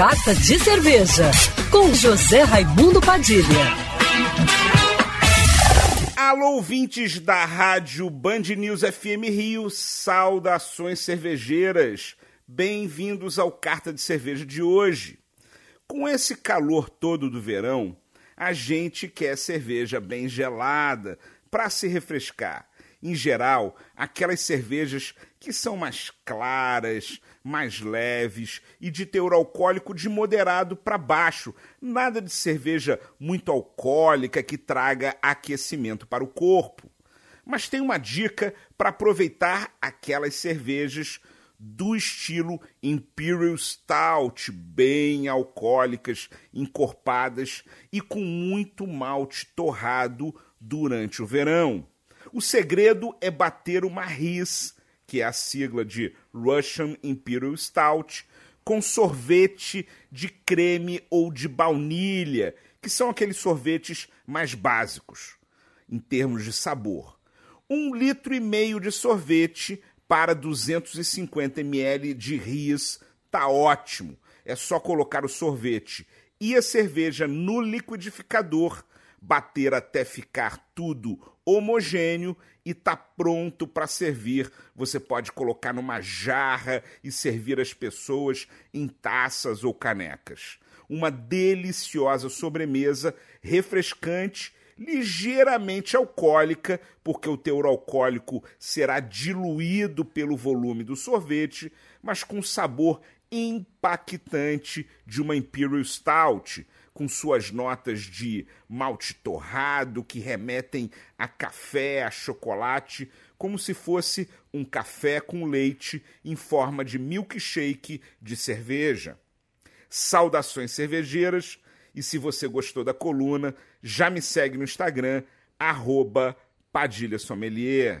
Carta de Cerveja, com José Raimundo Padilha. Alô, ouvintes da rádio Band News FM Rio, saudações cervejeiras. Bem-vindos ao Carta de Cerveja de hoje. Com esse calor todo do verão, a gente quer cerveja bem gelada para se refrescar. Em geral, aquelas cervejas que são mais claras, mais leves e de teor alcoólico de moderado para baixo. Nada de cerveja muito alcoólica que traga aquecimento para o corpo. Mas tem uma dica para aproveitar aquelas cervejas do estilo Imperial Stout, bem alcoólicas, encorpadas e com muito malte torrado durante o verão. O segredo é bater uma RIS que é a sigla de Russian Imperial Stout, com sorvete de creme ou de baunilha, que são aqueles sorvetes mais básicos em termos de sabor. Um litro e meio de sorvete para 250 ml de ris tá ótimo. É só colocar o sorvete e a cerveja no liquidificador, bater até ficar tudo homogêneo e tá pronto para servir. Você pode colocar numa jarra e servir as pessoas em taças ou canecas. Uma deliciosa sobremesa, refrescante, ligeiramente alcoólica, porque o teor alcoólico será diluído pelo volume do sorvete, mas com sabor impactante de uma Imperial Stout com suas notas de malte torrado que remetem a café, a chocolate, como se fosse um café com leite em forma de milkshake de cerveja. Saudações cervejeiras e se você gostou da coluna, já me segue no Instagram, arroba Padilha Sommelier.